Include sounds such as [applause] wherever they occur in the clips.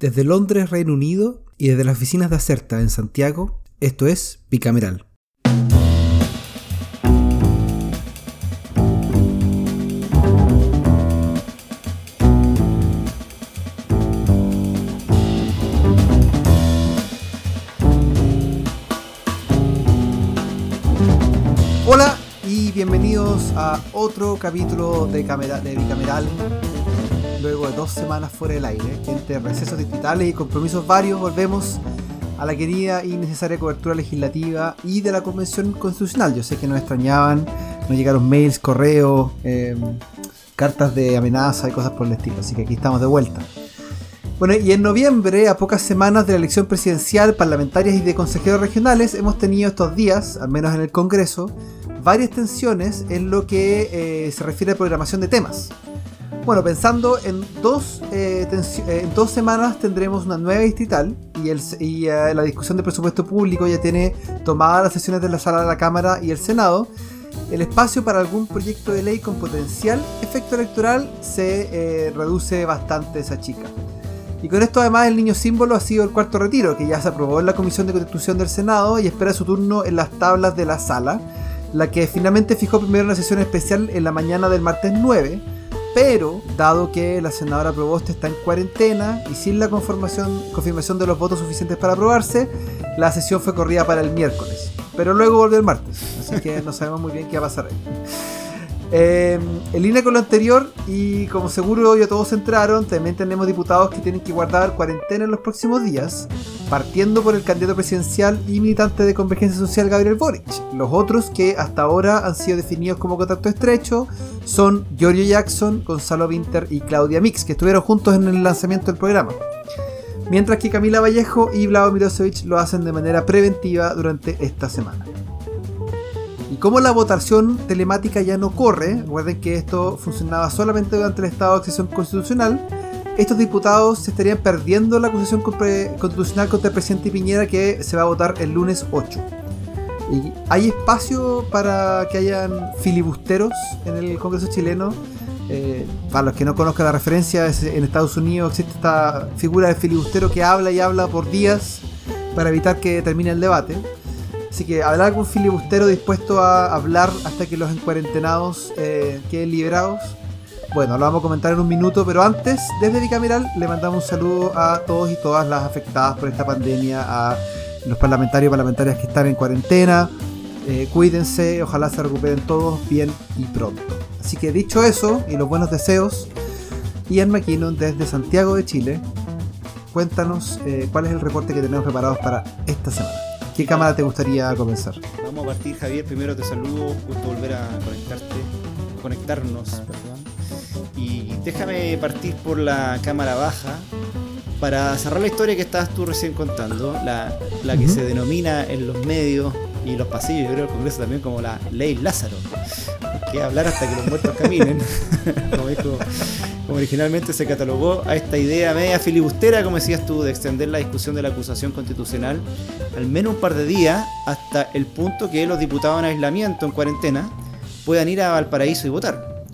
Desde Londres, Reino Unido, y desde las oficinas de Acerta en Santiago, esto es Bicameral. Hola y bienvenidos a otro capítulo de, de Bicameral luego de dos semanas fuera del aire, entre recesos digitales y compromisos varios, volvemos a la querida y necesaria cobertura legislativa y de la Convención Constitucional. Yo sé que nos extrañaban, nos llegaron mails, correos, em, cartas de amenaza y cosas por el estilo, así que aquí estamos de vuelta. Bueno, y en noviembre, a pocas semanas de la elección presidencial, parlamentarias y de consejeros regionales, hemos tenido estos días, al menos en el Congreso, varias tensiones en lo que eh, se refiere a programación de temas. Bueno, pensando en dos, eh, eh, en dos semanas tendremos una nueva distrital y, el, eh, la discusión de presupuesto público ya tiene tomadas las sesiones de la sala de la Cámara y el Senado. El espacio para algún proyecto de ley con potencial efecto electoral se reduce bastante esa chica. Y con esto además el niño símbolo ha sido el cuarto retiro, que ya se aprobó en la Comisión de Constitución del Senado y espera su turno en las tablas de la sala, la que finalmente fijó primero una sesión especial en la mañana del martes 9 pero, dado que la senadora Proboste está en cuarentena y sin la confirmación, confirmación de los votos suficientes para aprobarse, la sesión fue corrida para el miércoles. Pero luego volvió el martes, así que no sabemos muy bien qué va a pasar ahí. Em, en línea con lo anterior, y como seguro ya todos entraron, también tenemos diputados que tienen que guardar cuarentena en los próximos días, partiendo por el candidato presidencial y militante de Convergencia Social Gabriel Boric. Los otros que hasta ahora han sido definidos como contacto estrecho son Giorgio Jackson, Gonzalo Winter y Claudia Mix, que estuvieron juntos en el lanzamiento del programa. Mientras que Camila Vallejo y Vlado Milosevic lo hacen de manera preventiva durante esta semana. Y como la votación telemática ya no corre, recuerden que esto funcionaba solamente durante el estado de accesión constitucional, estos diputados se estarían perdiendo la acusación constitucional contra el presidente Piñera que se va a votar el lunes 8. Y hay espacio para que hayan filibusteros en el Congreso chileno. Eh, para los que no conozcan la referencia, en Estados Unidos existe esta figura de filibustero que habla y habla por días para evitar que termine el debate. Así que habrá algún filibustero dispuesto a hablar hasta que los encuarentenados eh, queden liberados. Bueno, lo vamos a comentar en un minuto, pero antes, desde Bicameral, le mandamos un saludo a todos y todas las afectadas por esta pandemia, a los parlamentarios y parlamentarias que están en cuarentena. Eh, cuídense, ojalá se recuperen todos bien y pronto. Así que dicho eso, y los buenos deseos, Ian McKinnon desde Santiago de Chile, cuéntanos eh, cuál es el reporte que tenemos preparados para esta semana. ¿Qué cámara te gustaría comenzar? Vamos a partir, Javier. Primero te saludo, gusto volver a conectarte, conectarnos, perdón. Y déjame partir por la cámara baja para cerrar la historia que estabas tú recién contando, la, que se denomina en los medios y los pasillos, yo creo, del Congreso también como la ley Lázaro. Que hablar hasta que los muertos caminen, [laughs] como, originalmente se catalogó a esta idea media filibustera, como decías tú, de extender la discusión de la acusación constitucional al menos un par de días hasta el punto que los diputados en aislamiento, en cuarentena, puedan ir a Valparaíso y votar.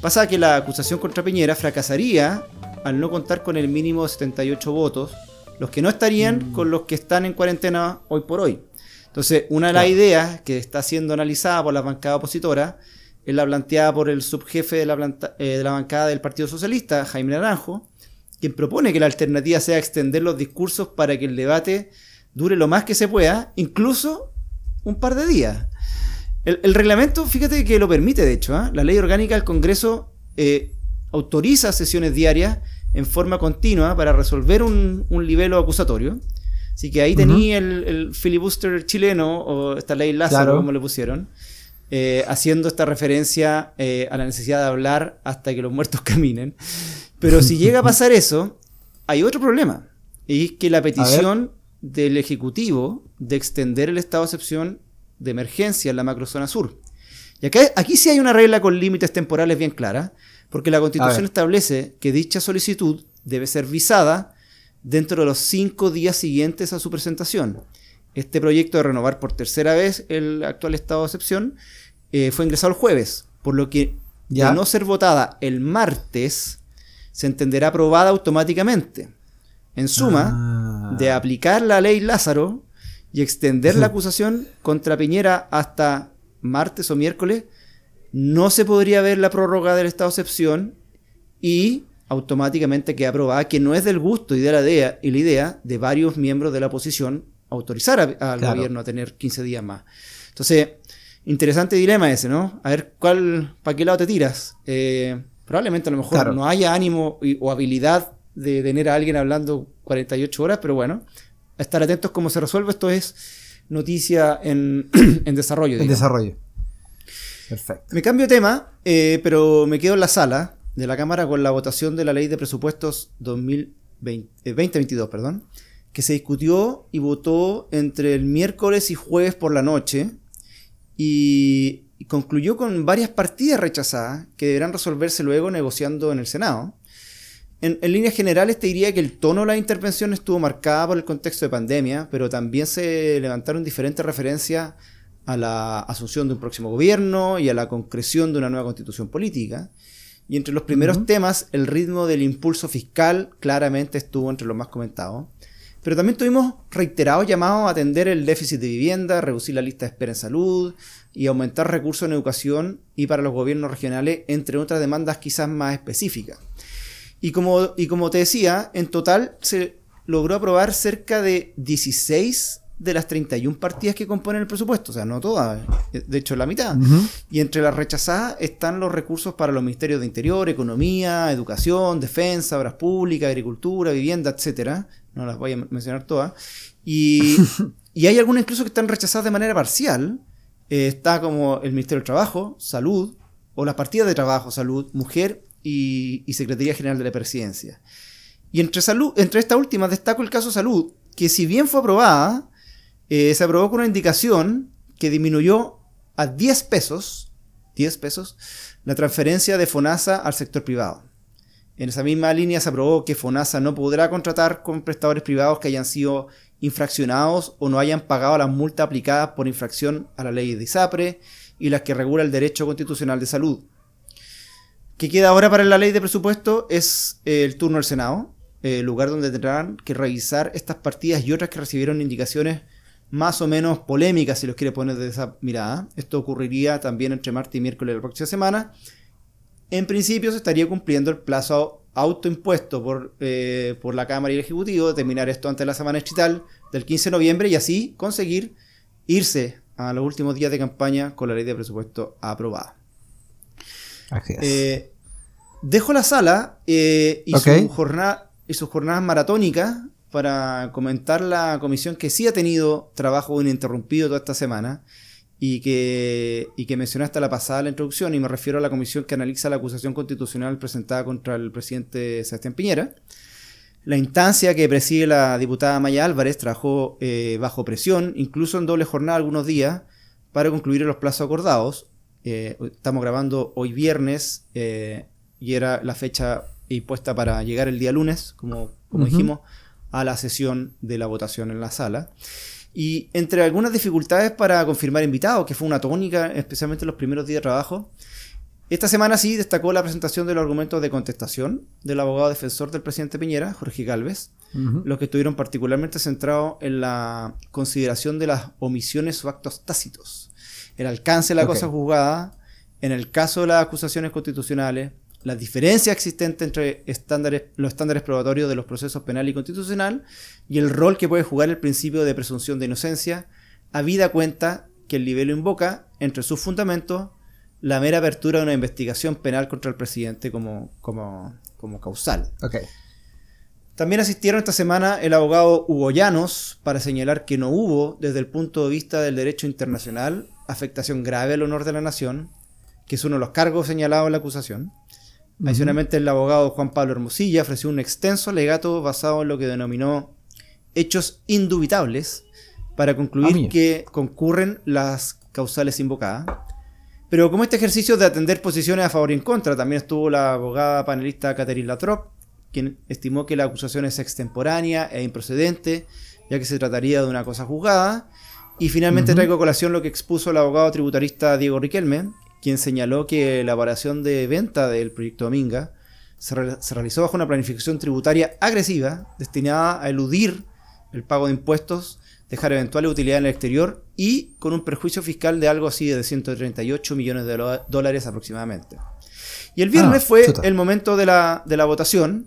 Pasa que la acusación contra Piñera fracasaría al no contar con el mínimo de 78 votos, los que no estarían mm. con los que están en cuarentena hoy por hoy. Entonces, una de las ideas que está siendo analizada por la bancada opositora es la planteada por el subjefe de la, eh, de la bancada del Partido Socialista, Jaime Naranjo, quien propone que la alternativa sea extender los discursos para que el debate dure lo más que se pueda, incluso un par de días. El, reglamento, fíjate que lo permite, de hecho, ¿ah? la ley orgánica del Congreso eh, autoriza sesiones diarias en forma continua para resolver un, un libelo acusatorio. Así que ahí tenía el, filibuster chileno, o esta ley Lázaro, como le pusieron, eh, haciendo esta referencia eh, a la necesidad de hablar hasta que los muertos [laughs] caminen. Pero si llega a pasar eso, hay otro problema. Y es que la petición del Ejecutivo de extender el estado de excepción de emergencia en la macrozona sur. Y acá, aquí sí hay una regla con límites temporales bien clara, porque la Constitución establece que dicha solicitud debe ser visada dentro de los cinco días siguientes a su presentación. Este proyecto de renovar por tercera vez el actual estado de excepción eh, fue ingresado el jueves, por lo que ¿Ya? de no ser votada el martes, se entenderá aprobada automáticamente. En suma, Ah. de aplicar la ley Lázaro y extender la acusación contra Piñera hasta martes o miércoles, no se podría ver la prórroga del estado de excepción y automáticamente queda aprobada que no es del gusto y de la idea, y la idea de varios miembros de la oposición autorizar a- al Claro. gobierno a tener 15 días más. Entonces, interesante dilema ese, ¿no? A ver cuál, para qué lado te tiras. Eh, probablemente a lo mejor Claro. no haya ánimo y- o habilidad de tener a alguien hablando 48 horas, pero bueno, a estar atentos cómo se resuelve. Esto es noticia en, [clears throat] en desarrollo. En desarrollo. Perfecto. Me cambio de tema, eh, pero me quedo en la sala de la Cámara con la votación de la Ley de Presupuestos 2020, eh, 2022, perdón, que se discutió y votó entre el miércoles y jueves por la noche y, concluyó con varias partidas rechazadas que deberán resolverse luego negociando en el Senado. En, en líneas generales te diría que el tono de la intervención estuvo marcada por el contexto de pandemia, pero también se levantaron diferentes referencias a la asunción de un próximo gobierno y a la concreción de una nueva constitución política. Y entre los primeros temas, el ritmo del impulso fiscal claramente estuvo entre los más comentados. Pero también tuvimos reiterados llamados a atender el déficit de vivienda, reducir la lista de espera en salud y aumentar recursos en educación y para los gobiernos regionales, entre otras demandas quizás más específicas. Y como, y como te decía, en total se logró aprobar cerca de 16 de las 31 partidas que componen el presupuesto, o sea, no todas, eh, de hecho la mitad. Y entre las rechazadas están los recursos para los ministerios de Interior, Economía, Educación, Defensa, Obras Públicas, Agricultura, Vivienda, etcétera. No las voy a men- mencionar todas. Y, [laughs] y hay algunas incluso que están rechazadas de manera parcial. Eh, está como el Ministerio del Trabajo, Salud, o las partidas de Trabajo, Salud, Mujer y, y Secretaría General de la Presidencia. Y entre, salud, entre estas últimas destaco el caso Salud, que si bien fue aprobada, eh, se aprobó con una indicación que disminuyó a 10 pesos, 10 pesos, la transferencia de FONASA al sector privado. En esa misma línea se aprobó que FONASA no podrá contratar con prestadores privados que hayan sido infraccionados o no hayan pagado las multas aplicadas por infracción a la ley de ISAPRE y las que regula el derecho constitucional de salud. ¿Qué queda ahora para la ley de presupuesto? Es eh, el turno del Senado, eh, el lugar donde tendrán que revisar estas partidas y otras que recibieron indicaciones más o menos polémicas, si los quiere poner de esa mirada. Esto ocurriría también entre martes y miércoles de la próxima semana. En principio se estaría cumpliendo el plazo autoimpuesto por, eh, por la Cámara y el Ejecutivo de terminar esto antes de la semana distrital del 15 de noviembre y así conseguir irse a los últimos días de campaña con la ley de presupuesto aprobada. Así es. Eh, dejo la sala eh, y, su jornada, y sus jornadas maratónicas para comentar la comisión que sí ha tenido trabajo ininterrumpido toda esta semana y que, y que mencionaste a la pasada la introducción, y me refiero a la comisión que analiza la acusación constitucional presentada contra el presidente Sebastián Piñera. La instancia que preside la diputada Maya Álvarez trabajó eh, bajo presión, incluso en doble jornada algunos días, para concluir los plazos acordados. Eh, estamos grabando hoy viernes eh, y era la fecha impuesta para llegar el día lunes, como, como dijimos, a la sesión de la votación en la sala. Y entre algunas dificultades para confirmar invitados, que fue una tónica, especialmente en los primeros días de trabajo, esta semana sí destacó la presentación de los argumentos de contestación del abogado defensor del presidente Piñera, Jorge Galvez, los que estuvieron particularmente centrados en la consideración de las omisiones o actos tácitos, el alcance de la cosa juzgada, en el caso de las acusaciones constitucionales, las diferencias existentes entre estándares, los estándares probatorios de los procesos penal y constitucional y el rol que puede jugar el principio de presunción de inocencia, habida cuenta que el libelo invoca, entre sus fundamentos, la mera apertura de una investigación penal contra el presidente como, como, como causal. También asistieron esta semana el abogado Hugo Llanos para señalar que no hubo, desde el punto de vista del derecho internacional, afectación grave al honor de la nación, que es uno de los cargos señalados en la acusación. Adicionalmente, el abogado Juan Pablo Hermosilla ofreció un extenso alegato basado en lo que denominó hechos indubitables para Ah, concluir mira. que concurren las causales invocadas. Pero como este ejercicio de atender posiciones a favor y en contra, también estuvo la abogada panelista Catherine Latrop, quien estimó que la acusación es extemporánea e improcedente, ya que se trataría de una cosa juzgada. Y finalmente Ujú. traigo a colación lo que expuso el abogado tributarista Diego Riquelme, quien señaló que la operación de venta del proyecto Dominga se, realizó bajo una planificación tributaria agresiva destinada a eludir el pago de impuestos, dejar eventuales utilidades en el exterior y con un perjuicio fiscal de algo así de 138 millones de dólares aproximadamente. Y el viernes ah, fue el momento de la, de la votación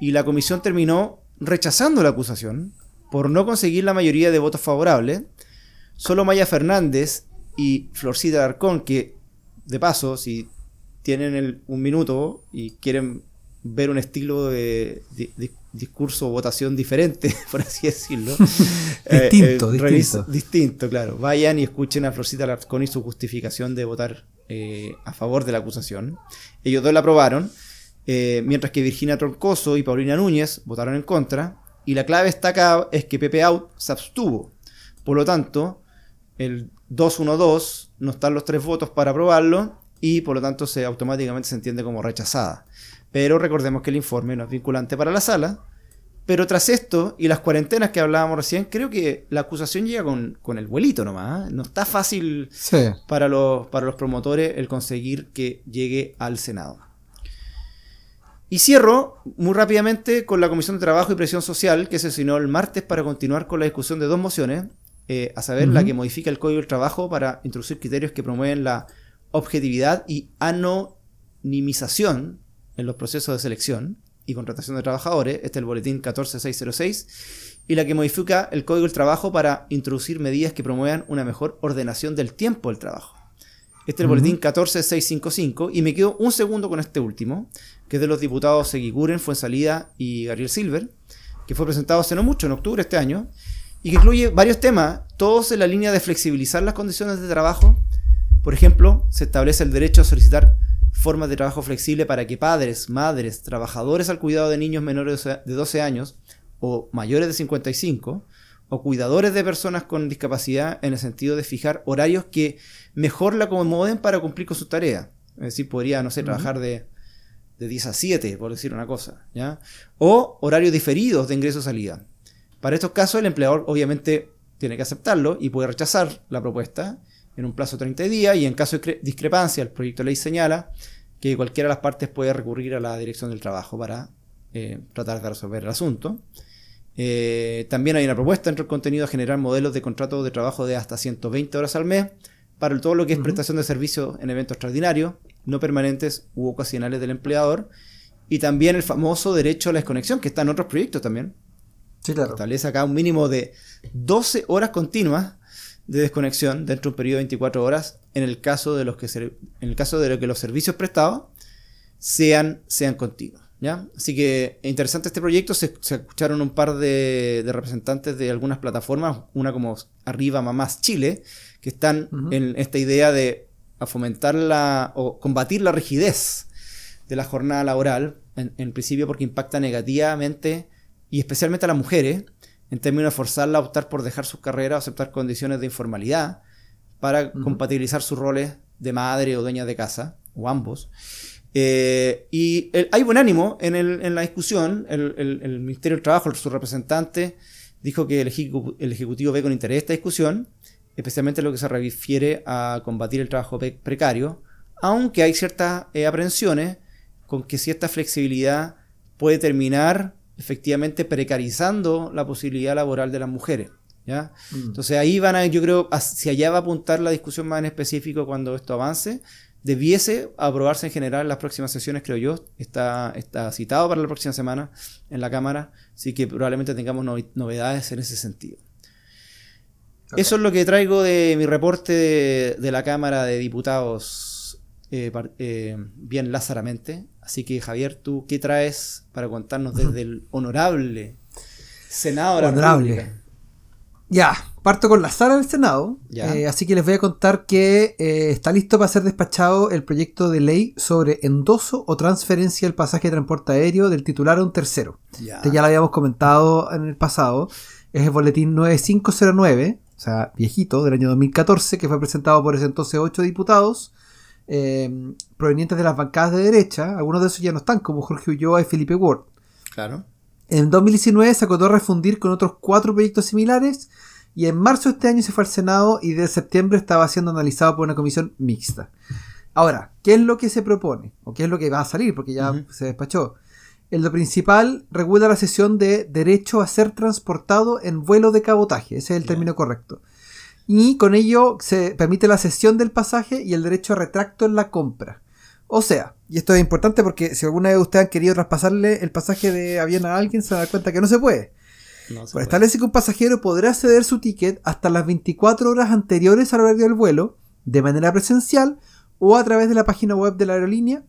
y la comisión terminó rechazando la acusación por no conseguir la mayoría de votos favorables. Solo Maya Fernández y Florcita Arcón, que de paso, si tienen un minuto y quieren ver un estilo de, discurso o votación diferente, [laughs] por así decirlo. [laughs] distinto, eh, distinto. distinto, claro. Vayan y escuchen a Florcita Larcón y su justificación de votar eh, a favor de la acusación. Ellos dos la aprobaron, eh, mientras que Virginia Troncoso y Paulina Núñez votaron en contra. Y la clave está acá es que Pepe Out se abstuvo. Por lo tanto, el 2-1-2 no están los tres votos para aprobarlo y por lo tanto se automáticamente se entiende como rechazada. Pero recordemos que el informe no es vinculante para la sala. Pero tras esto y las cuarentenas que hablábamos recién, creo que la acusación llega con, el vuelito nomás. ¿eh? No está fácil para, los, para los promotores el conseguir que llegue al Senado. Y cierro muy rápidamente con la Comisión de Trabajo y Presión Social que se asignó el martes para continuar con la discusión de dos mociones, eh, a saber, la que modifica el Código del Trabajo para introducir criterios que promueven la objetividad y anonimización en los procesos de selección y contratación de trabajadores, este es el boletín 14606, y la que modifica el Código del Trabajo para introducir medidas que promuevan una mejor ordenación del tiempo del trabajo. Este es el boletín 14655 y me quedo un segundo con este último, que es de los diputados Seguiguren, Fuensalida y Gabriel Silver, que fue presentado hace no mucho, en octubre de este año, y que incluye varios temas, todos en la línea de flexibilizar las condiciones de trabajo. Por ejemplo, se establece el derecho a solicitar formas de trabajo flexible para que padres, madres, trabajadores al cuidado de niños menores de 12 años o mayores de 55, o cuidadores de personas con discapacidad en el sentido de fijar horarios que mejor la acomoden para cumplir con su tarea. Es decir, podría, no sé, trabajar de, de 10 a 7, por decir una cosa, ¿ya? O horarios diferidos de ingreso-salida. Para estos casos, el empleador obviamente tiene que aceptarlo y puede rechazar la propuesta en un plazo de 30 días y en caso de discrepancia el proyecto de ley señala que cualquiera de las partes puede recurrir a la dirección del trabajo para eh, tratar de resolver el asunto. Eh, también hay una propuesta entre el contenido a generar modelos de contrato de trabajo de hasta 120 horas al mes para todo lo que es prestación de servicios en eventos extraordinarios, no permanentes u ocasionales del empleador, y también el famoso derecho a la desconexión, que está en otros proyectos también. Sí, claro. Establece acá un mínimo de 12 horas continuas de desconexión dentro de un periodo de 24 horas en el caso de los que, en el caso de que los servicios prestados sean, sean continuos. ¿ya? Así que interesante este proyecto. Se, escucharon un par de, representantes de algunas plataformas, una como Arriba Mamás Chile, que están en esta idea de fomentar la, o combatir la rigidez de la jornada laboral, en, en principio porque impacta negativamente y especialmente a las mujeres en términos de forzarla a optar por dejar sus carreras o aceptar condiciones de informalidad para compatibilizar sus roles de madre o dueña de casa, o ambos. Eh, y hay buen ánimo en, la discusión. El, Ministerio del Trabajo, su representante, dijo que el, Ejecutivo ve con interés esta discusión, especialmente en lo que se refiere a combatir el trabajo precario, aunque hay ciertas eh, aprensiones con que cierta flexibilidad puede terminar efectivamente precarizando la posibilidad laboral de las mujeres. ¿ya? Mm. Entonces ahí van a, yo creo, si allá va a apuntar la discusión más en específico cuando esto avance, debiese aprobarse en general en las próximas sesiones, creo yo. Está, está citado para la próxima semana en la Cámara, así que probablemente tengamos novedades en ese sentido. Eso es lo que traigo de mi reporte de, la Cámara de Diputados eh, eh, bien lázaramente. Así que Javier, ¿tú qué traes para contarnos desde el honorable Senado de la honorable. Ya, parto con la sala del Senado. Eh, así que les voy a contar que eh, está listo para ser despachado el proyecto de ley sobre endoso o transferencia del pasaje de transporte aéreo del titular a un tercero. Ya. Este ya lo habíamos comentado en el pasado. Es el boletín 9509, o sea, viejito, del año 2014, que fue presentado por ese entonces ocho diputados Em, provenientes de las bancadas de derecha, algunos de esos ya no están, como Jorge Ulloa y Felipe Ward. Claro. En 2019 se acotó a refundir con otros cuatro proyectos similares y en marzo de este año se fue al Senado y de septiembre estaba siendo analizado por una comisión mixta. Ahora, ¿qué es lo que se propone? ¿O qué es lo que va a salir? Porque ya se despachó. En lo principal regula la sesión de derecho a ser transportado en vuelo de cabotaje. Ese es el término correcto. Y con ello se permite la cesión del pasaje y el derecho a retracto en la compra. O sea, y esto es importante porque si alguna vez ustedes han querido traspasarle el pasaje de avión a alguien, se da cuenta que no se puede. No se establece que un pasajero podrá ceder su ticket hasta las 24 horas anteriores al horario del vuelo, de manera presencial o a través de la página web de la aerolínea,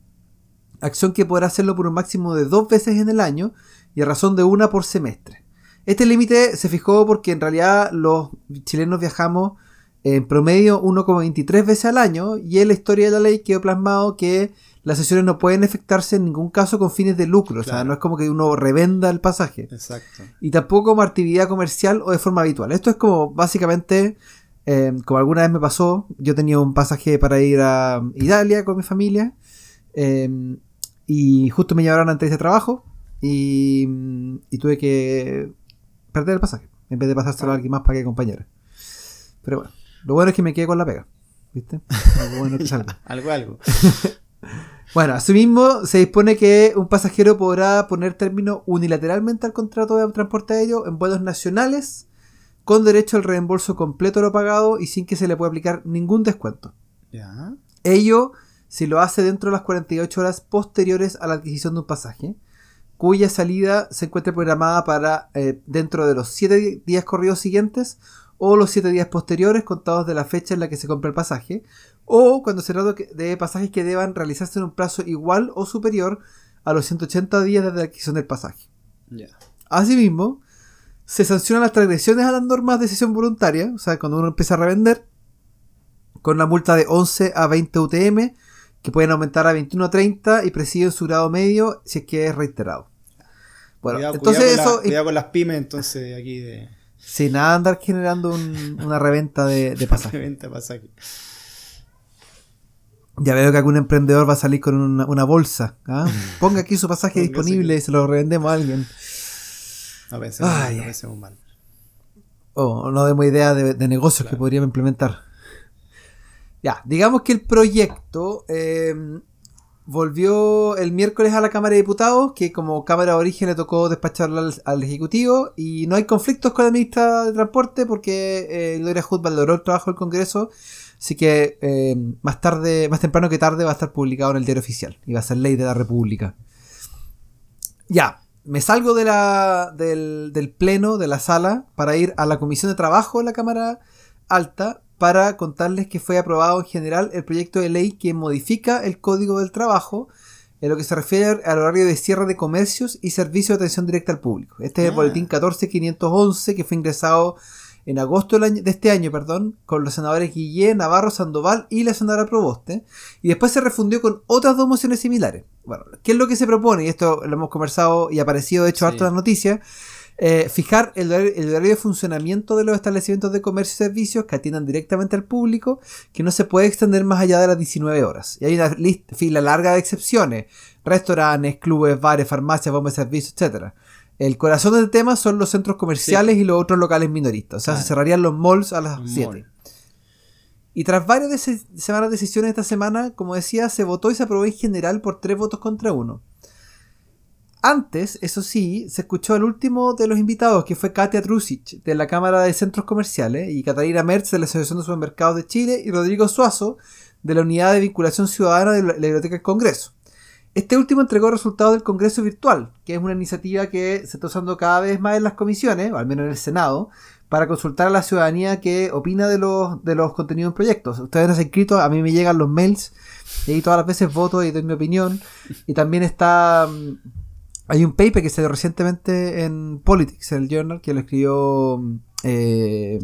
acción que podrá hacerlo por un máximo de dos veces en el año y a razón de una por semestre. Este límite se fijó porque en realidad los chilenos viajamos en promedio 1,23 veces al año y en la historia de la ley quedó plasmado que las sesiones no pueden efectuarse en ningún caso con fines de lucro, o sea, no es como que uno revenda el pasaje Exacto. y tampoco como actividad comercial o de forma habitual. Esto es como básicamente, eh, como alguna vez me pasó, yo tenía un pasaje para ir a Italia con mi familia eh, y justo me llevaron antes de trabajo y, y tuve que perder el pasaje en vez de pasárselo a alguien más para que acompañara. Pero bueno, lo bueno es que me quedé con la pega, ¿viste? Algo bueno que salga. [laughs] Algo, algo. [laughs] Bueno, asimismo se dispone que un pasajero podrá poner término unilateralmente al contrato de transporte aéreo en vuelos nacionales con derecho al reembolso completo de lo pagado y sin que se le pueda aplicar ningún descuento. Ya. Ello si lo hace dentro de las 48 horas posteriores a la adquisición de un pasaje, cuya salida se encuentre programada para eh, dentro de los 7 días corridos siguientes o los 7 días posteriores contados de la fecha en la que se compra el pasaje, o cuando se trata de pasajes que deban realizarse en un plazo igual o superior a los 180 días desde la adquisición del pasaje. Ya. Asimismo, se sancionan las transgresiones a las normas de decisión voluntaria, o sea, cuando uno empieza a revender, con una multa de 11 a 20 UTM, que pueden aumentar a 21 a 30 y presiden su grado medio si es que es reiterado. Bueno, cuidado, entonces cuidado con eso, la- cuidado con las pymes, entonces, aquí de. sin nada andar generando un- una reventa de, de pasaje. Venta pasaje. Ya veo que algún emprendedor va a salir con una, una bolsa. ¿ah? [laughs] Ponga aquí su pasaje disponible y se lo revendemos a alguien. No pensemos, Ay, no pensemos mal. O no demos idea de, de negocios que podríamos implementar. Ya, digamos que el proyecto eh, volvió el miércoles a la Cámara de Diputados, que como Cámara de Origen le tocó despacharlo al, al Ejecutivo, y no hay conflictos con la ministra de Transporte porque eh, Gloria Hood valoró el trabajo del Congreso, así que eh, más tarde, más temprano que tarde va a estar publicado en el diario oficial y va a ser ley de la República. Ya, me salgo de la, del, del pleno, de la sala, para ir a la Comisión de Trabajo de la Cámara Alta para contarles que fue aprobado en general el proyecto de ley que modifica el Código del Trabajo en lo que se refiere al horario de cierre de comercios y servicios de atención directa al público. Este es el Ah. boletín 14511 que fue ingresado en agosto del año- de este año, perdón, con los senadores Guillén, Navarro, Sandoval y la senadora Proboste, y después se refundió con otras dos mociones similares. Bueno, ¿qué es lo que se propone? Y esto lo hemos conversado y ha aparecido, de hecho, Sí. harto en las noticias. Eh, fijar el horario, el horario de funcionamiento de los establecimientos de comercio y servicios que atiendan directamente al público, que no se puede extender más allá de las 19 horas. Y hay una lista, fila larga de excepciones: restaurantes, clubes, bares, farmacias, bombas de servicio, etcétera. El corazón del tema son los centros comerciales y los otros locales minoristas. O sea, se cerrarían los malls a las Un 7. mall. Y tras varias semanas de sesiones esta semana, como decía, se votó y se aprobó en general por tres votos contra uno. Antes, eso sí, se escuchó al último de los invitados, que fue Katia Trusic, de la Cámara de Centros Comerciales, y Catalina Merz, de la Asociación de Supermercados de Chile, y Rodrigo Suazo, de la Unidad de Vinculación Ciudadana de la Biblioteca del Congreso. Este último entregó resultados del Congreso Virtual, que es una iniciativa que se está usando cada vez más en las comisiones, o al menos en el Senado, para consultar a la ciudadanía qué opina de los, de los contenidos en proyectos. Ustedes han inscrito, a mí me llegan los mails, y ahí todas las veces voto y doy mi opinión. Y también está... Hay un paper que se dio recientemente en Politics, en el Journal, que lo escribió... mm, eh,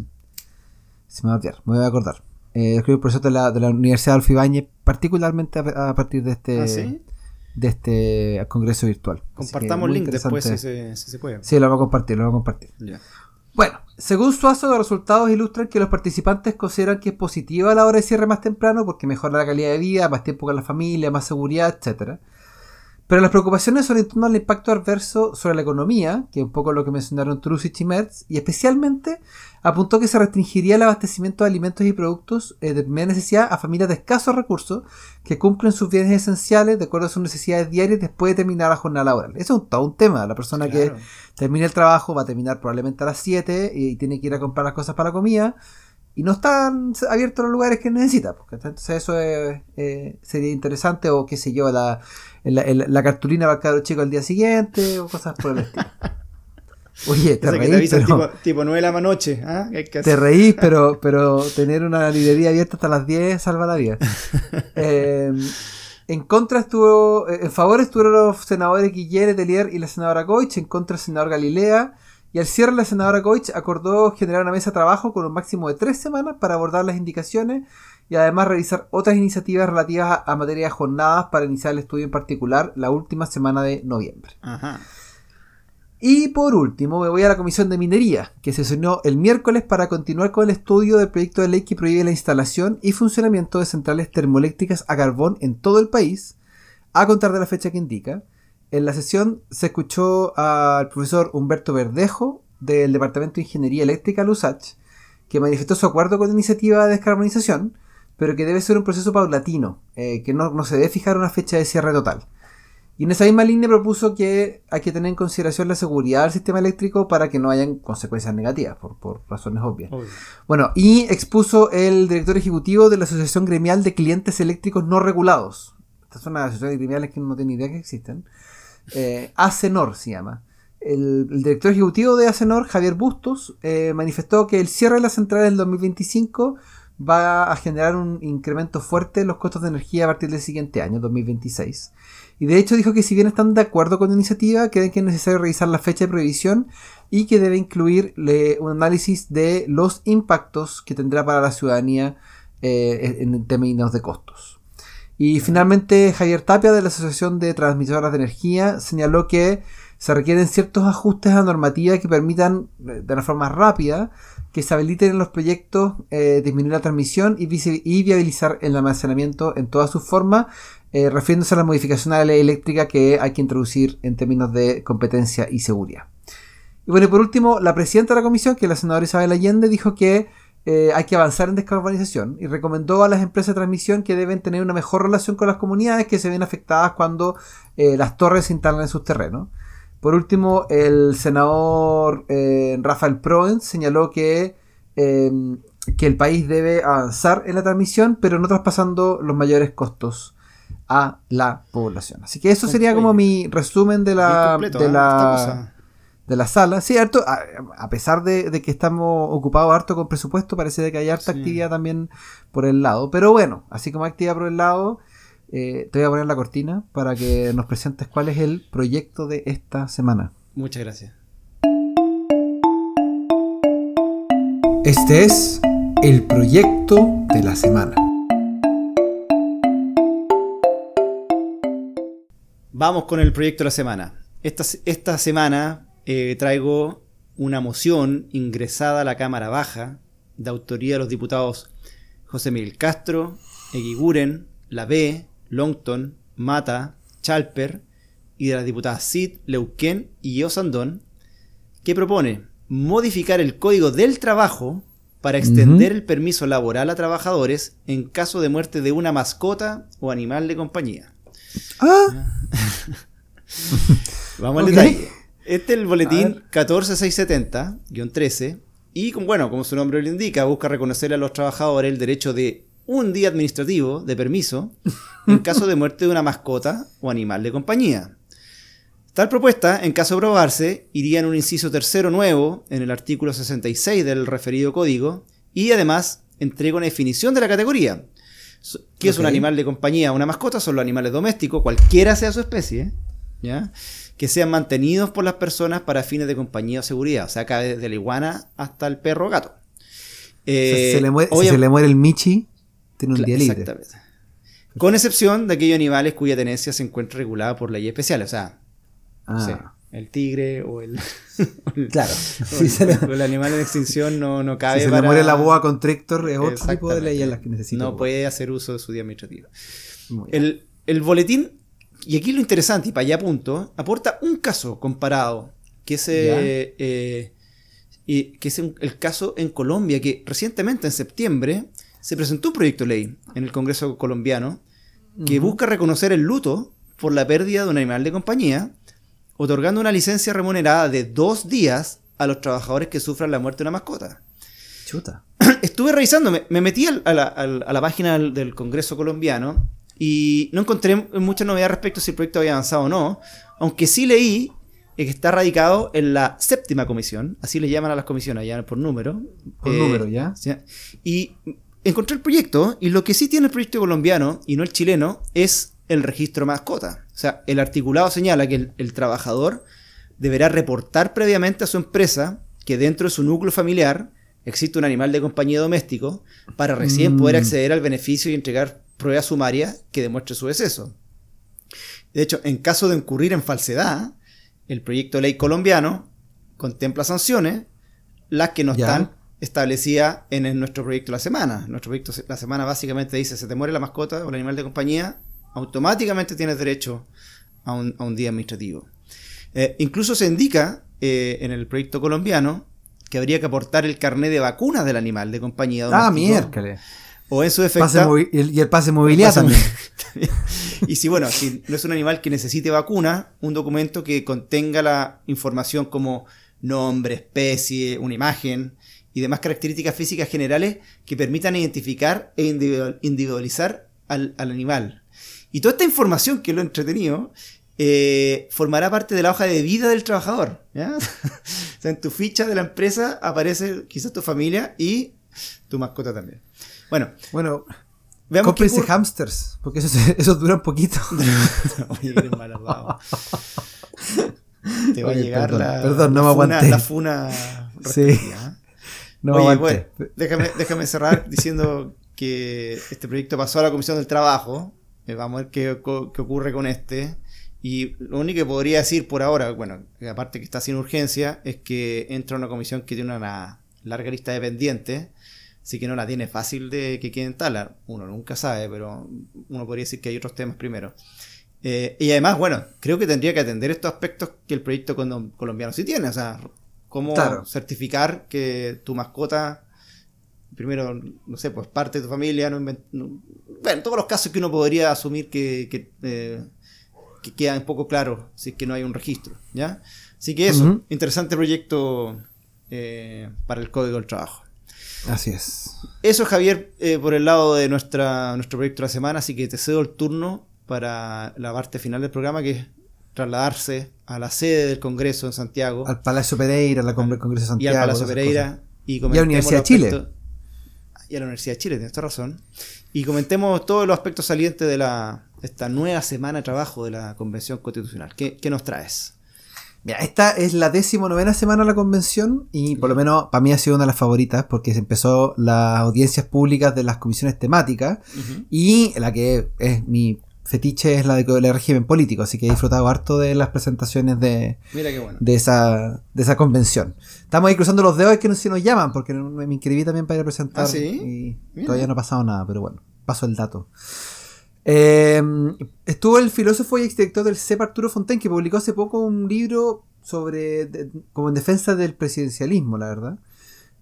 se me va a olvidar, me voy a acordar. Eh, lo escribió el profesor de la, de la Universidad de Adolfo Ibáñez, particularmente a, a partir de este ¿Ah, sí? de este congreso virtual. Compartamos muy link después si se, si se puede. Sí, lo vamos a compartir, lo vamos a compartir. Bueno, según Suazo, los resultados ilustran que los participantes consideran que es positiva la hora de cierre más temprano porque mejora la calidad de vida, más tiempo con la familia, más seguridad, etcétera. Pero las preocupaciones sobre el torno al impacto adverso sobre la economía, que es un poco lo que mencionaron Trusich y Merz, y especialmente apuntó que se restringiría el abastecimiento de alimentos y productos eh, de primera necesidad a familias de escasos recursos que cumplen sus bienes esenciales de acuerdo a sus necesidades diarias después de terminar la jornada laboral. Eso es un, todo un tema. La persona que termina el trabajo va a terminar probablemente a las 7 y tiene que ir a comprar las cosas para la comida y no están abiertos los lugares que necesita. Entonces eso eh, sería interesante o qué sé yo, la, la, cartulina va a quedar chico al día siguiente o cosas por el estilo. [laughs] Oye, te reís, pero, tipo, 9 de la noche. ¿ah? Te reís, [laughs] pero, pero tener una librería abierta hasta las 10 salva la vida. [laughs] Em, en contra estuvo, eh, en favor estuvieron los senadores Guillermo Telier y la senadora Goich, en contra el senador Galilea, y al cierre, la senadora Goich acordó generar una mesa de trabajo con un máximo de tres semanas para abordar las indicaciones y además revisar otras iniciativas relativas a, materia de jornadas para iniciar el estudio en particular la última semana de noviembre. Y por último, me voy a la Comisión de Minería, que se sesionó el miércoles para continuar con el estudio del proyecto de ley que prohíbe la instalación y funcionamiento de centrales termoeléctricas a carbón en todo el país, a contar de la fecha que indica. En la sesión se escuchó al profesor Humberto Verdejo del Departamento de Ingeniería Eléctrica LUSACH, que manifestó su acuerdo con la iniciativa de descarbonización, pero que debe ser un proceso paulatino, eh, que no, se debe fijar una fecha de cierre total. Y en esa misma línea propuso que hay que tener en consideración la seguridad del sistema eléctrico para que no hayan consecuencias negativas, por, razones obvias. Bueno, y expuso el director ejecutivo de la Asociación Gremial de Clientes Eléctricos No Regulados. Estas son las asociaciones gremiales que no tienen idea que existen eh, ACENOR se llama. El, director ejecutivo de ACENOR, Javier Bustos, eh, manifestó que el cierre de la central del 2025 va a generar un incremento fuerte en los costos de energía a partir del siguiente año, 2026. Y de hecho dijo que si bien están de acuerdo con la iniciativa, creen que es necesario revisar la fecha de prohibición y que debe incluir un análisis de los impactos que tendrá para la ciudadanía eh, en términos de costos. Y finalmente Javier Tapia de la Asociación de Transmisoras de Energía señaló que se requieren ciertos ajustes a normativa que permitan eh, de una forma rápida que se habiliten en los proyectos eh, disminuir la transmisión y, viabilizar el almacenamiento en todas sus formas, eh, refiriéndose a la modificación de la ley eléctrica que hay que introducir en términos de competencia y seguridad. Y bueno, y por último, la presidenta de la comisión, que es la senadora Isabel Allende, dijo que eh, hay que avanzar en descarbonización y recomendó a las empresas de transmisión que deben tener una mejor relación con las comunidades que se ven afectadas cuando eh, las torres se instalan en sus terrenos. Por último, el senador eh, Rafael Proen señaló que, que el país debe avanzar en la transmisión, pero no traspasando los mayores costos a la población. Así que eso sería como mi resumen de la, de la de la sala. Sí, harto, a, pesar de, que estamos ocupados harto con presupuesto, parece que hay harta actividad también por el lado. Pero bueno, así como actividad por el lado, eh, te voy a poner la cortina para que nos presentes cuál es el proyecto de esta semana. Muchas gracias. Este es el proyecto de la semana. Vamos con el proyecto de la semana. Esta, esta semana eh, traigo una moción ingresada a la Cámara Baja de autoría de los diputados José Miguel Castro, Eguiguren, B, Longton, Mata, Chalper y de las diputadas Sid, Leuquén y Osandón, que propone modificar el Código del Trabajo para extender el permiso laboral a trabajadores en caso de muerte de una mascota o animal de compañía. Ah. [laughs] Vamos al detalle. Este es el boletín 14670-13 y bueno, como su nombre lo indica, busca reconocer a los trabajadores el derecho de un día administrativo de permiso [laughs] en caso de muerte de una mascota o animal de compañía. Tal propuesta, en caso de aprobarse, iría en un inciso tercero nuevo en el artículo 66 del referido código y además entrega una definición de la categoría. ¿Qué es un animal de compañía? Una mascota son los animales domésticos, cualquiera sea su especie, ¿ya? Que sean mantenidos por las personas para fines de compañía o seguridad. O sea, acá desde la iguana hasta el perro o gato. Eh, se le muere, si se le muere el Michi, tiene un día libre. Exactamente. Con excepción de aquellos animales cuya tenencia se encuentra regulada por ley especial. O sea, ah. el tigre o el. claro. el, animal en extinción no, no cabe. Si se le muere la boa constrictor, es otro tipo de ley en las que necesita. No puede hacer uso de su día administrativo. El, el boletín y aquí lo interesante, y para allá punto, aporta un caso comparado, que es, eh, eh, que es el caso en Colombia, que recientemente, en septiembre, se presentó un proyecto de ley en el Congreso colombiano que busca reconocer el luto por la pérdida de un animal de compañía, otorgando una licencia remunerada de dos días a los trabajadores que sufran la muerte de una mascota. Chuta. [clears throat] Estuve revisando, me, metí a la, página del, Congreso colombiano y no encontré mucha novedad respecto a si el proyecto había avanzado o no, aunque sí leí que está radicado en la séptima comisión, así le llaman a las comisiones, ya por número. Por número, eh, ¿ya? Y encontré el proyecto y lo que sí tiene el proyecto colombiano y no el chileno es el registro mascota. O sea, el articulado señala que el, trabajador deberá reportar previamente a su empresa que dentro de su núcleo familiar existe un animal de compañía doméstico para recién poder mm. acceder al beneficio y entregar pruebas sumarias que demuestre su deceso. De hecho, en caso de incurrir en falsedad, el proyecto de ley colombiano contempla sanciones, las que no están establecidas en nuestro proyecto de la semana. Nuestro proyecto la semana básicamente dice, se te muere la mascota o el animal de compañía, automáticamente tienes derecho a un, día administrativo. Eh, incluso se indica eh, en el proyecto colombiano que habría que aportar el carnet de vacunas del animal de compañía. Ah, miércoles. O en su efecto. y el pase movilidad también. [laughs] y si, bueno, si no es un animal que necesite vacuna, un documento que contenga la información como nombre, especie, una imagen y demás características físicas generales que permitan identificar e individualizar al, animal. Y toda esta información que lo he entretenido eh, formará parte de la hoja de vida del trabajador. [laughs] o sea, en tu ficha de la empresa aparece quizás tu familia y tu mascota también. Bueno, bueno Veamos Cómprense hamsters, porque esos, [laughs] esos duran poquito. [laughs] Oye, eres Te va a llegar la, perdón, no la, me funa, la funa. [laughs] Sí. No Oye, bueno, déjame, déjame cerrar diciendo que este proyecto pasó a la Comisión del Trabajo. Eh, vamos a ver qué, qué, ocurre con este. Y lo único que podría decir por ahora, bueno, aparte que está sin urgencia, es que entra una comisión que tiene una larga lista de pendientes Así que no la tiene fácil de que queden tal. Uno nunca sabe, pero uno podría decir que hay otros temas primero. Eh, y además, bueno, creo que tendría que atender estos aspectos que el proyecto colombiano sí tiene. O sea, cómo certificar que tu mascota, primero, no sé, pues parte de tu familia, no, bueno, todos los casos que uno podría asumir que, que, eh, quedan poco claros si es que no hay un registro. ¿ya? Así que eso, interesante proyecto eh, para el Código del Trabajo. Así es. Eso, Javier, eh, por el lado de nuestra, nuestro proyecto de la semana, así que te cedo el turno para la parte final del programa, que es trasladarse a la sede del Congreso en Santiago. Al Palacio Pereira, al Congreso de Santiago. Y al Palacio Pereira. Y, a la Universidad de Chile. Y a la Universidad de Chile, tienes toda razón. Y comentemos todos los aspectos salientes de la, esta nueva semana de trabajo de la Convención Constitucional. ¿Qué, qué nos traes? Mira, esta es la novena semana de la convención y por lo menos para mí ha sido una de las favoritas porque se empezó las audiencias públicas de las comisiones temáticas y la que es mi fetiche es la de régimen político, así que he disfrutado harto de las presentaciones de, de, esa, de esa convención. Estamos ahí cruzando los dedos que no si nos llaman porque me inscribí también para ir a presentar ¿Ah, y todavía no ha pasado nada, pero bueno, paso el dato. Eh, estuvo el filósofo y exdirector del CEP Arturo Fontaine, que publicó hace poco un libro sobre como en defensa del presidencialismo, la verdad.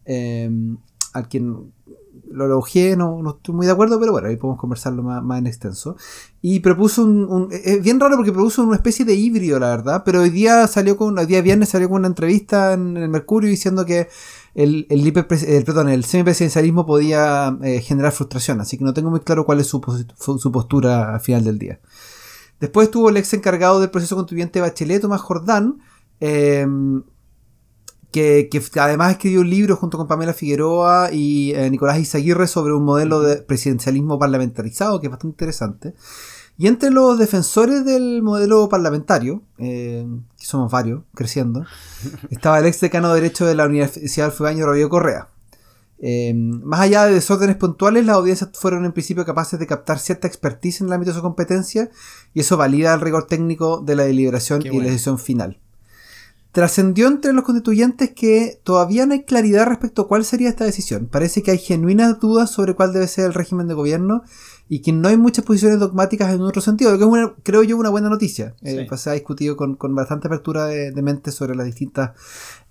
Eh, quien lo elogié, no, no, estoy muy de acuerdo, pero bueno, ahí podemos conversarlo más, en extenso. Y propuso un, Es bien raro porque propuso una especie de híbrido, la verdad, pero hoy día salió con. Hoy día viernes salió con una entrevista en el Mercurio diciendo que el, el, el, perdón, el semipresidencialismo podía eh, generar frustración, así que no tengo muy claro cuál es su, su, postura al final del día. Después estuvo el ex encargado del proceso constituyente Bachelet, Tomás Jordán, em, que, que, además escribió un libro junto con Pamela Figueroa y eh, Nicolás Izaguirre sobre un modelo de presidencialismo parlamentarizado, que es bastante interesante. Y entre los defensores del modelo parlamentario, eh, que somos varios, creciendo, [laughs] estaba el ex decano de Derecho de la Universidad Alfebaño, Rodrigo Correa. Eh, más allá de desórdenes puntuales, las audiencias fueron en principio capaces de captar cierta expertise en el ámbito de su competencia y eso valida el rigor técnico de la deliberación y la decisión final. Trascendió entre los constituyentes que todavía no hay claridad respecto a cuál sería esta decisión. Parece que hay genuinas dudas sobre cuál debe ser el régimen de gobierno y que no hay muchas posiciones dogmáticas en otro sentido, lo que es una, creo yo una buena noticia. Sí. Eh, pues se ha discutido con, con bastante apertura de, de mente sobre las distintas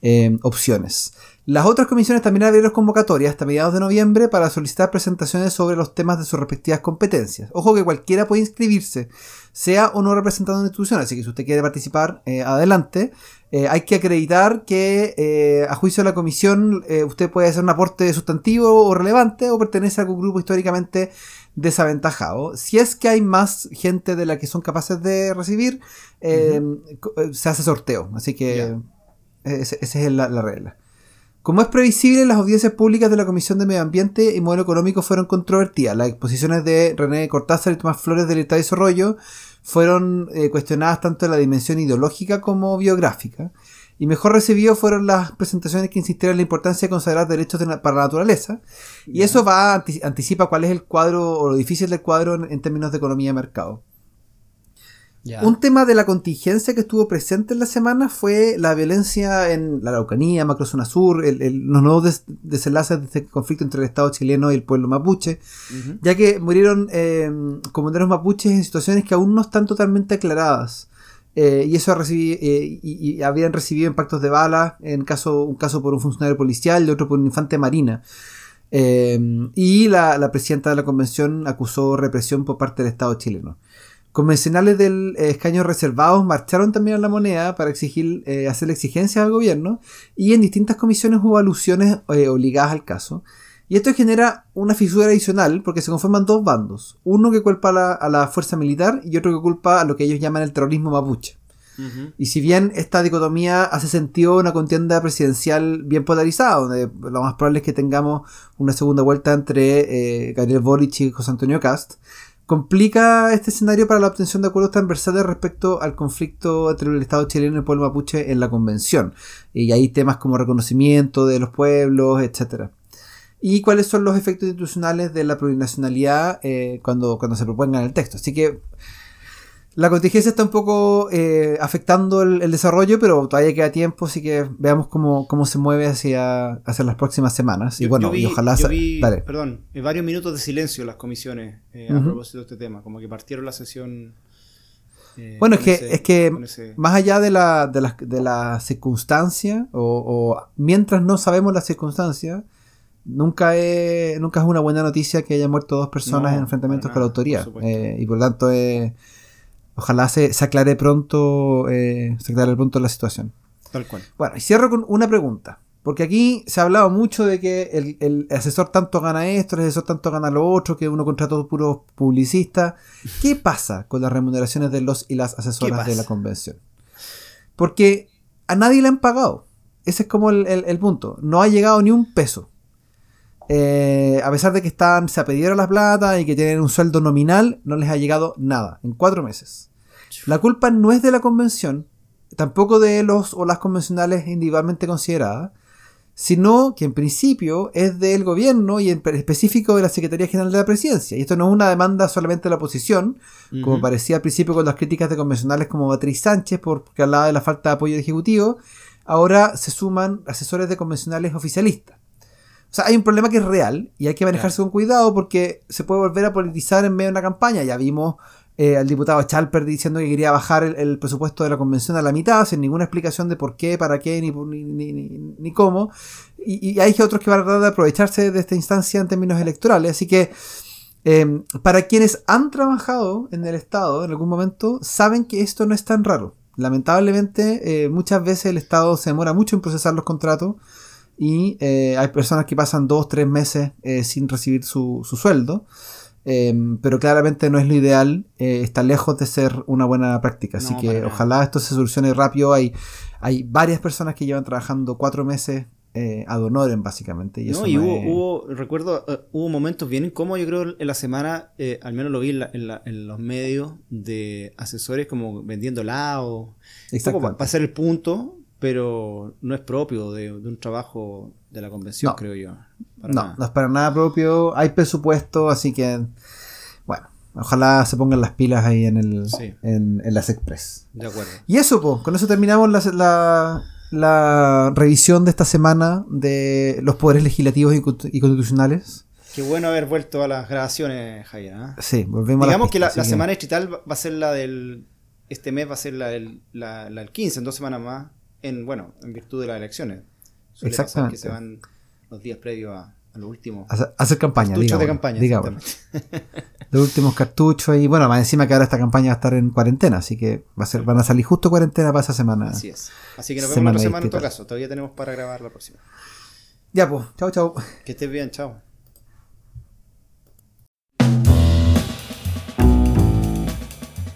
eh, opciones. Las otras comisiones también abrieron convocatorias hasta mediados de noviembre para solicitar presentaciones sobre los temas de sus respectivas competencias. Ojo que cualquiera puede inscribirse, sea o no representando una institución, así que si usted quiere participar, eh, adelante. Eh, hay que acreditar que eh, a juicio de la comisión eh, usted puede hacer un aporte sustantivo o relevante o pertenece a algún grupo históricamente desaventajado. Si es que hay más gente de la que son capaces de recibir, se hace sorteo. Así que esa es la, la regla. Como es previsible, las audiencias públicas de la Comisión de Medio Ambiente y Modelo Económico fueron controvertidas. Las exposiciones de René Cortázar y Tomás Flores de Libertad y Desarrollo fueron eh, cuestionadas tanto en la dimensión ideológica como biográfica. Y mejor recibido fueron las presentaciones que insistieron en la importancia de consagrar derechos de para la naturaleza. Y eso va anti- anticipa cuál es el cuadro o lo difícil del cuadro en, en términos de economía de mercado. Un tema de la contingencia que estuvo presente en la semana fue la violencia en la Araucanía, Macrozona Sur, el- el- los nuevos des- desenlaces de este conflicto entre el Estado chileno y el pueblo mapuche, ya que murieron eh, comanderos mapuches en situaciones que aún no están totalmente aclaradas. Eh, y eso eh, y, y habían recibido impactos de bala, en caso, un caso por un funcionario policial y otro por un infante marina. Eh, y la, la presidenta de la convención acusó represión por parte del Estado chileno. Convencionales del eh, escaño reservados marcharon también a la moneda para exigir, eh, hacerle exigencias al gobierno y en distintas comisiones hubo alusiones eh, obligadas al caso. Y esto genera una fisura adicional porque se conforman dos bandos. Uno que culpa a la, a la fuerza militar y otro que culpa a lo que ellos llaman el terrorismo mapuche. Ujú. Y si bien esta dicotomía hace sentido una contienda presidencial bien polarizada, donde lo más probable es que tengamos una segunda vuelta entre eh, Gabriel Boric y José Antonio Cast, complica este escenario para la obtención de acuerdos transversales respecto al conflicto entre el Estado chileno y el pueblo mapuche en la convención. Y hay temas como reconocimiento de los pueblos, etcétera. Y cuáles son los efectos institucionales de la plurinacionalidad eh, cuando, cuando se propongan el texto. Así que la contingencia está un poco eh, afectando el, el desarrollo, pero todavía queda tiempo, así que veamos cómo, cómo se mueve hacia, hacia las próximas semanas. y Yo- bueno, yo vi- y ojalá... yo sa- vi, dale. perdón, eh, varios minutos de silencio en las comisiones eh, a propósito de este tema, como que partieron la sesión. eh, Bueno, es que, ese- es que ese- más allá de la, de la, de la circunstancia, o, o mientras no sabemos la circunstancia, nunca es, nunca es una buena noticia que hayan muerto dos personas No, en enfrentamientos con la por. Eh, y por lo tanto, eh, ojalá se, se aclare pronto, eh, se aclare pronto la situación. Tal cual. Bueno, y cierro con una pregunta. Porque aquí se ha hablado mucho de que el, el asesor tanto gana esto, el asesor tanto gana lo otro, que uno contrató puros publicistas. ¿Qué pasa con las remuneraciones de los y las asesoras de la convención? Porque a nadie le han pagado. Ese es como el punto. No ha llegado ni un peso. Eh, a pesar de que están, se apedieron las plata y que tienen un sueldo nominal, no les ha llegado nada en cuatro meses. La culpa no es de la convención, tampoco de los o las convencionales individualmente consideradas, sino que en principio es del gobierno y en específico de la Secretaría General de la Presidencia. Y esto no es una demanda solamente de la oposición, como parecía al principio con las críticas de convencionales como Beatriz Sánchez, porque hablaba de la falta de apoyo Ejecutivo, ahora se suman asesores de convencionales oficialistas. O sea, hay un problema que es real y hay que manejarse con cuidado porque se puede volver a politizar en medio de una campaña. Ya vimos eh, al diputado Chalper diciendo que quería bajar el, el presupuesto de la convención a la mitad, sin ninguna explicación de por qué, para qué, ni, ni, ni, ni- ni cómo. Y, y hay otros que van a tratar de aprovecharse de esta instancia en términos electorales. Así que eh, para quienes han trabajado en el Estado en algún momento, saben que esto no es tan raro. Lamentablemente, eh, muchas veces el Estado se demora mucho en procesar los contratos y eh, hay personas que pasan dos, tres meses eh, sin recibir su, su sueldo. Eh, pero claramente no es lo ideal, eh, está lejos de ser una buena práctica. Así No, que ojalá esto se solucione rápido. Hay, hay varias personas que llevan trabajando cuatro meses eh, ad honorem, básicamente. Y eso No, y hubo, hubo, recuerdo, eh, hubo momentos bien incómodos, yo creo, en la semana, eh, al menos lo vi en, la- en la- en los medios, de asesores como vendiendo helado, para hacer el punto, pero no es propio de, de un trabajo de la convención, No. creo yo. Para No, nada. no es para nada propio. Hay presupuesto, así que. Bueno, ojalá se pongan las pilas ahí en, el, Sí. en, en las Express. De acuerdo. Y eso, pues, con eso terminamos la, la, la revisión de esta semana de los poderes legislativos y, constitu- y constitucionales. Qué bueno haber vuelto a las grabaciones, Javier. ¿ah? Sí, volvemos Digamos a que la, la semana distrital va va a ser la del. Este mes va a ser la del la, la del 15, en dos semanas más. En, bueno, en virtud de las elecciones. Suele pasar Exactamente. que se van los días previos a, a lo último. Hacer, hacer campaña, Cartuchos de campaña. digamos. Los últimos cartuchos y bueno, más encima que ahora esta campaña va a estar en cuarentena, así que va a ser, van a salir justo cuarentena para esa semana. Así es. Así que nos vemos Semana la otra semana en todo caso. Todavía tenemos para grabar la próxima. Ya pues, chao, chao. Que estés bien, chao.